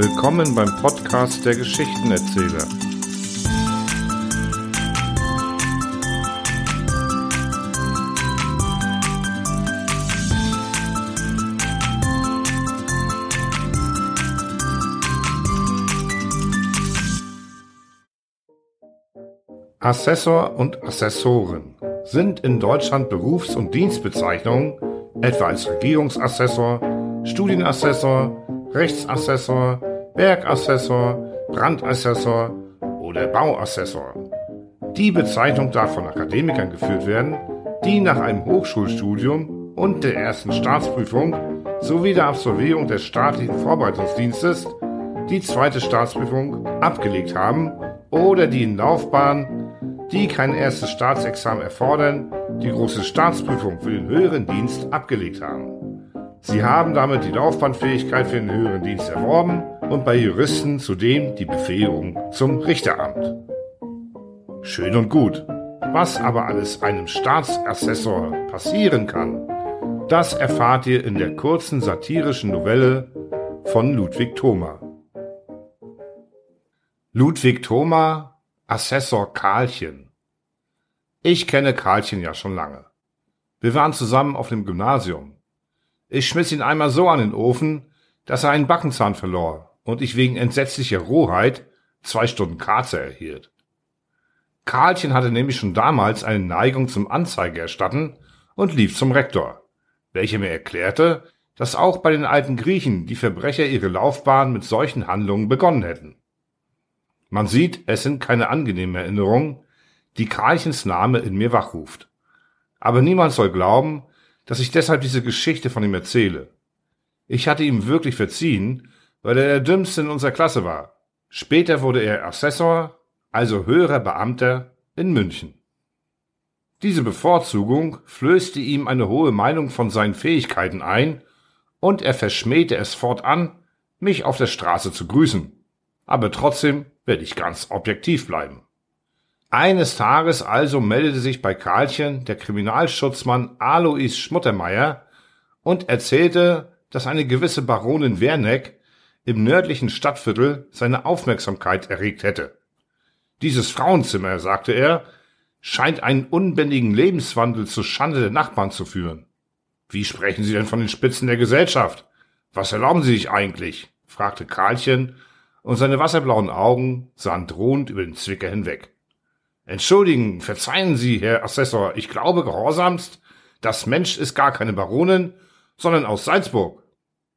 Willkommen beim Podcast der Geschichtenerzähler. Assessor und Assessoren sind in Deutschland Berufs- und Dienstbezeichnungen, etwa als Regierungsassessor, Studienassessor, Rechtsassessor, Bergassessor, Brandassessor oder Bauassessor. Die Bezeichnung darf von Akademikern geführt werden, die nach einem Hochschulstudium und der ersten Staatsprüfung sowie der Absolvierung des staatlichen Vorbereitungsdienstes die zweite Staatsprüfung abgelegt haben oder die in Laufbahn die kein erstes Staatsexamen erfordern, die große Staatsprüfung für den höheren Dienst abgelegt haben. Sie haben damit die Laufbahnfähigkeit für den höheren Dienst erworben und bei Juristen zudem die Befähigung zum Richteramt. Schön und gut. Was aber alles einem Staatsassessor passieren kann, das erfahrt ihr in der kurzen satirischen Novelle von Ludwig Thoma. Ludwig Thoma Assessor Karlchen. Ich kenne Karlchen ja schon lange. Wir waren zusammen auf dem Gymnasium. Ich schmiss ihn einmal so an den Ofen, dass er einen Backenzahn verlor und ich wegen entsetzlicher Rohheit zwei Stunden Karze erhielt. Karlchen hatte nämlich schon damals eine Neigung zum Anzeige erstatten und lief zum Rektor, welcher mir erklärte, dass auch bei den alten Griechen die Verbrecher ihre Laufbahn mit solchen Handlungen begonnen hätten. Man sieht, es sind keine angenehmen Erinnerungen, die Karlchens Name in mir wachruft. Aber niemand soll glauben, dass ich deshalb diese Geschichte von ihm erzähle. Ich hatte ihm wirklich verziehen, weil er der Dümmste in unserer Klasse war. Später wurde er Assessor, also höherer Beamter in München. Diese Bevorzugung flößte ihm eine hohe Meinung von seinen Fähigkeiten ein, und er verschmähte es fortan, mich auf der Straße zu grüßen. Aber trotzdem werde ich ganz objektiv bleiben. Eines Tages also meldete sich bei Karlchen der Kriminalschutzmann Alois Schmuttermeier und erzählte, dass eine gewisse Baronin Werneck im nördlichen Stadtviertel seine Aufmerksamkeit erregt hätte. Dieses Frauenzimmer, sagte er, scheint einen unbändigen Lebenswandel zur Schande der Nachbarn zu führen. Wie sprechen Sie denn von den Spitzen der Gesellschaft? Was erlauben Sie sich eigentlich? fragte Karlchen und seine wasserblauen Augen sahen drohend über den Zwicker hinweg. Entschuldigen, verzeihen Sie, Herr Assessor, ich glaube gehorsamst, das Mensch ist gar keine Baronin, sondern aus Salzburg.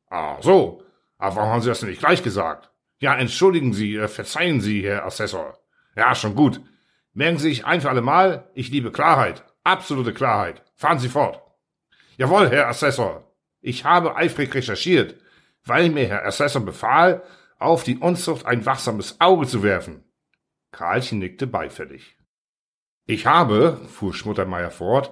Ah, so. Aber warum haben Sie das denn nicht gleich gesagt? Ja, entschuldigen Sie, äh, verzeihen Sie, Herr Assessor. Ja, schon gut. Merken Sie sich ein für alle Mal, ich liebe Klarheit. Absolute Klarheit. Fahren Sie fort. Jawohl, Herr Assessor. Ich habe eifrig recherchiert, weil mir Herr Assessor befahl, auf die Unzucht ein wachsames Auge zu werfen. Karlchen nickte beifällig. Ich habe, fuhr Schmuttermeier fort,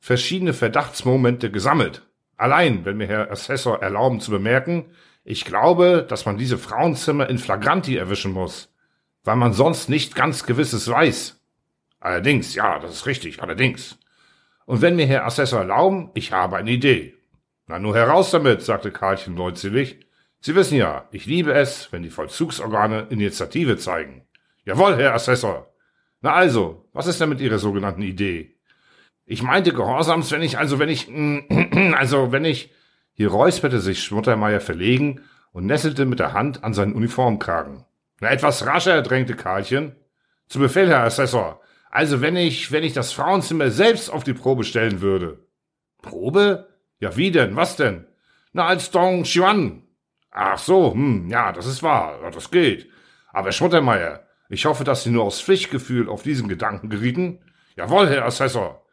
verschiedene Verdachtsmomente gesammelt. Allein, wenn mir Herr Assessor erlauben zu bemerken, ich glaube, dass man diese Frauenzimmer in Flagranti erwischen muss, weil man sonst nicht ganz Gewisses weiß. Allerdings, ja, das ist richtig, allerdings. Und wenn mir Herr Assessor erlauben, ich habe eine Idee. Na nur heraus damit, sagte Karlchen leutselig. Sie wissen ja, ich liebe es, wenn die Vollzugsorgane Initiative zeigen. Jawohl, Herr Assessor. Na also, was ist denn mit Ihrer sogenannten Idee? Ich meinte gehorsams, wenn ich, also wenn ich, also wenn ich, hier räusperte sich Schmuttermeier verlegen und nesselte mit der Hand an seinen Uniformkragen. Na, etwas rascher, drängte Karlchen. Zu Befehl, Herr Assessor. Also wenn ich, wenn ich das Frauenzimmer selbst auf die Probe stellen würde. Probe? Ja, wie denn? Was denn? Na, als Dong Xuan, Ach so, hm, ja, das ist wahr, ja, das geht. Aber Schmuttermeier, ich hoffe, dass Sie nur aus Pflichtgefühl auf diesen Gedanken gerieten. Jawohl, Herr Assessor.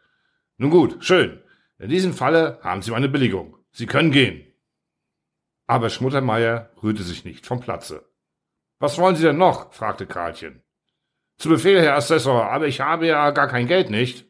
Nun gut, schön. In diesem Falle haben Sie meine Billigung. Sie können gehen. Aber Schmuttermeier rührte sich nicht vom Platze. Was wollen Sie denn noch? fragte Karlchen. Zu Befehl, Herr Assessor, aber ich habe ja gar kein Geld, nicht?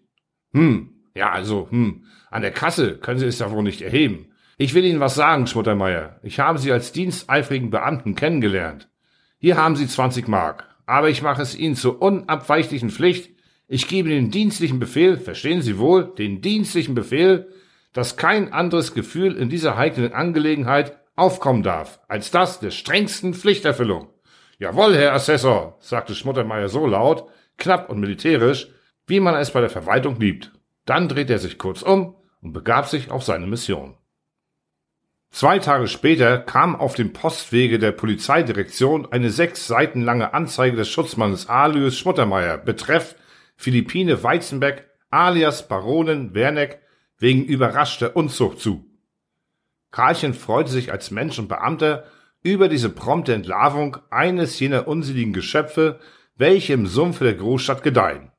Hm, ja, also, hm, an der Kasse können Sie es ja wohl nicht erheben. Ich will Ihnen was sagen, Schmuttermeier. Ich habe Sie als diensteifrigen Beamten kennengelernt. Hier haben Sie 20 Mark. Aber ich mache es Ihnen zur unabweichlichen Pflicht. Ich gebe den dienstlichen Befehl, verstehen Sie wohl, den dienstlichen Befehl, dass kein anderes Gefühl in dieser heiklen Angelegenheit aufkommen darf, als das der strengsten Pflichterfüllung. Jawohl, Herr Assessor, sagte Schmuttermeier so laut, knapp und militärisch, wie man es bei der Verwaltung liebt. Dann drehte er sich kurz um und begab sich auf seine Mission. Zwei Tage später kam auf dem Postwege der Polizeidirektion eine sechs Seiten lange Anzeige des Schutzmannes Alius Schmuttermeier betreff Philippine Weizenbeck alias Baronin Werneck wegen überraschter Unzucht zu. Karlchen freute sich als Mensch und Beamter über diese prompte Entlarvung eines jener unseligen Geschöpfe, welche im Sumpfe der Großstadt gedeihen.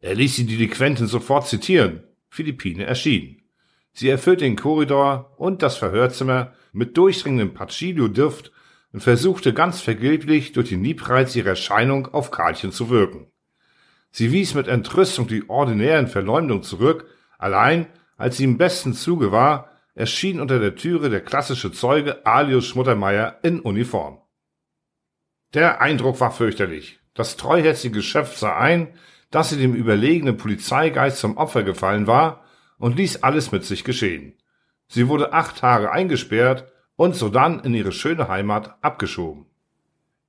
Er ließ die Delinquenten sofort zitieren. Philippine erschien. Sie erfüllte den Korridor und das Verhörzimmer mit durchdringendem Pachilio-Duft und versuchte ganz vergeblich durch den Liebreiz ihrer Erscheinung auf Karlchen zu wirken. Sie wies mit Entrüstung die ordinären Verleumdungen zurück, allein als sie im besten Zuge war, erschien unter der Türe der klassische Zeuge Alius Schmuttermeier in Uniform. Der Eindruck war fürchterlich. Das treuherzige Geschöpf sah ein, dass sie dem überlegenen Polizeigeist zum Opfer gefallen war und ließ alles mit sich geschehen. Sie wurde acht Tage eingesperrt und sodann in ihre schöne Heimat abgeschoben.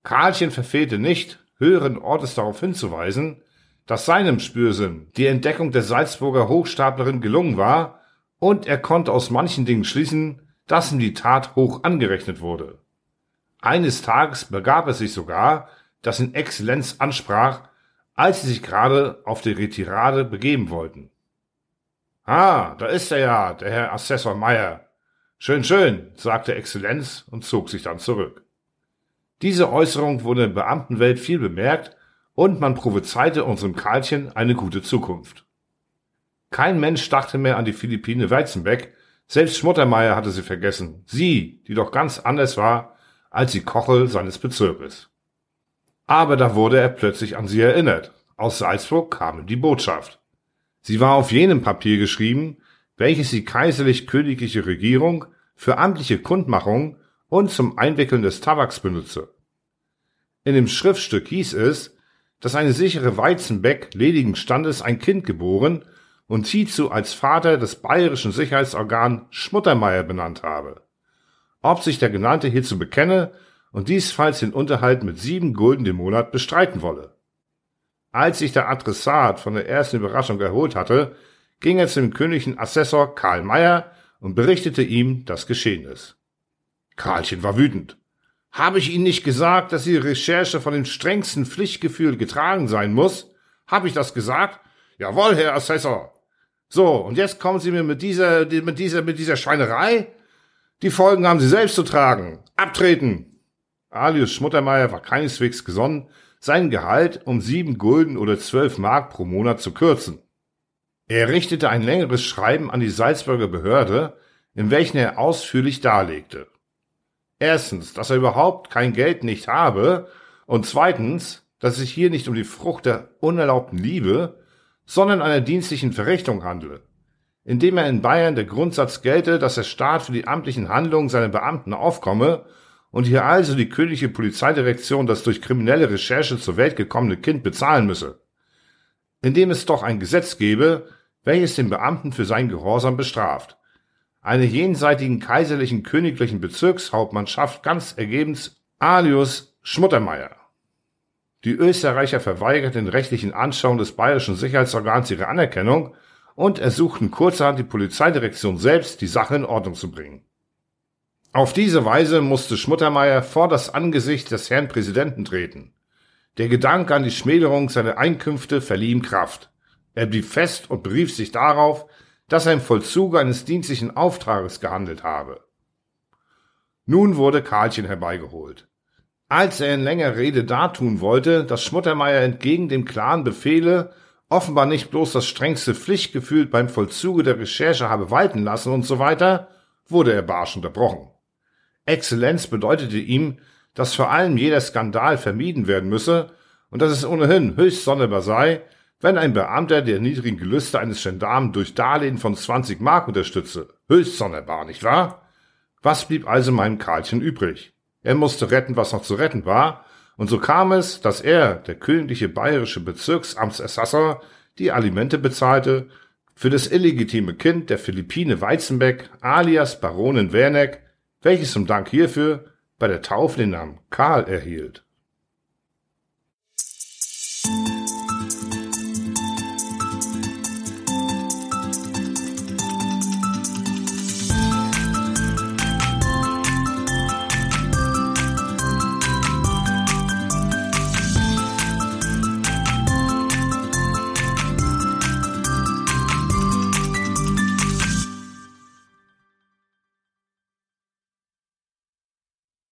Karlchen verfehlte nicht, höheren Ortes darauf hinzuweisen, dass seinem Spürsinn die Entdeckung der Salzburger Hochstaplerin gelungen war und er konnte aus manchen Dingen schließen, dass ihm die Tat hoch angerechnet wurde. Eines Tages begab es sich sogar, dass ihn Exzellenz ansprach, als sie sich gerade auf die Retirade begeben wollten. Ah, da ist er ja, der Herr Assessor Meyer. Schön, schön, sagte Exzellenz und zog sich dann zurück. Diese Äußerung wurde in der Beamtenwelt viel bemerkt und man prophezeite unserem Karlchen eine gute Zukunft. Kein Mensch dachte mehr an die Philippine Weizenbeck, selbst Schmuttermeier hatte sie vergessen, sie, die doch ganz anders war als die Kochel seines Bezirkes. Aber da wurde er plötzlich an sie erinnert. Aus Salzburg kam die Botschaft. Sie war auf jenem Papier geschrieben, welches die kaiserlich-königliche Regierung für amtliche Kundmachung und zum Einwickeln des Tabaks benutze. In dem Schriftstück hieß es, dass eine sichere Weizenbeck ledigen Standes ein Kind geboren und hierzu als Vater des bayerischen Sicherheitsorgan Schmuttermeier benannt habe. Ob sich der Genannte hierzu bekenne und diesfalls den Unterhalt mit sieben Gulden im Monat bestreiten wolle. Als sich der Adressat von der ersten Überraschung erholt hatte, ging er zum königlichen Assessor Karl Meyer und berichtete ihm das Geschehnis. Karlchen war wütend. Habe ich Ihnen nicht gesagt, dass Ihre Recherche von dem strengsten Pflichtgefühl getragen sein muss? Habe ich das gesagt? Jawohl, Herr Assessor. So, und jetzt kommen Sie mir mit dieser, mit dieser, mit dieser Schweinerei? Die Folgen haben Sie selbst zu tragen. Abtreten! Alius Schmuttermeier war keineswegs gesonnen, sein Gehalt um sieben Gulden oder zwölf Mark pro Monat zu kürzen. Er richtete ein längeres Schreiben an die Salzburger Behörde, in welchem er ausführlich darlegte. Erstens, dass er überhaupt kein Geld nicht habe und zweitens, dass es sich hier nicht um die Frucht der unerlaubten Liebe, sondern einer dienstlichen Verrichtung handle, indem er in Bayern der Grundsatz gelte, dass der Staat für die amtlichen Handlungen seiner Beamten aufkomme und hier also die königliche Polizeidirektion das durch kriminelle Recherche zur Welt gekommene Kind bezahlen müsse, indem es doch ein Gesetz gebe, welches den Beamten für sein Gehorsam bestraft. Eine jenseitigen kaiserlichen königlichen Bezirkshauptmannschaft ganz ergebens alius Schmuttermeier. Die Österreicher verweigerten den rechtlichen Anschauungen des bayerischen Sicherheitsorgans ihre Anerkennung und ersuchten kurzerhand die Polizeidirektion selbst, die Sache in Ordnung zu bringen. Auf diese Weise musste Schmuttermeier vor das Angesicht des Herrn Präsidenten treten. Der Gedanke an die Schmälerung seiner Einkünfte verlieh ihm Kraft. Er blieb fest und berief sich darauf, dass er im Vollzuge eines dienstlichen Auftrages gehandelt habe. Nun wurde Karlchen herbeigeholt. Als er in längerer Rede dartun wollte, dass Schmuttermeier entgegen dem klaren Befehle offenbar nicht bloß das strengste Pflichtgefühl beim Vollzuge der Recherche habe walten lassen und so weiter, wurde er barsch unterbrochen. Exzellenz bedeutete ihm, dass vor allem jeder Skandal vermieden werden müsse und dass es ohnehin höchst sonderbar sei, wenn ein Beamter der niedrigen Gelüste eines Gendarmen durch Darlehen von 20 Mark unterstütze. Höchst sonderbar, nicht wahr? Was blieb also meinem Karlchen übrig? Er musste retten, was noch zu retten war, und so kam es, dass er, der königliche bayerische Bezirksamtsassessor, die Alimente bezahlte für das illegitime Kind der Philippine Weizenbeck alias Baronin Werneck, welches zum Dank hierfür bei der Taufe den Namen Karl erhielt.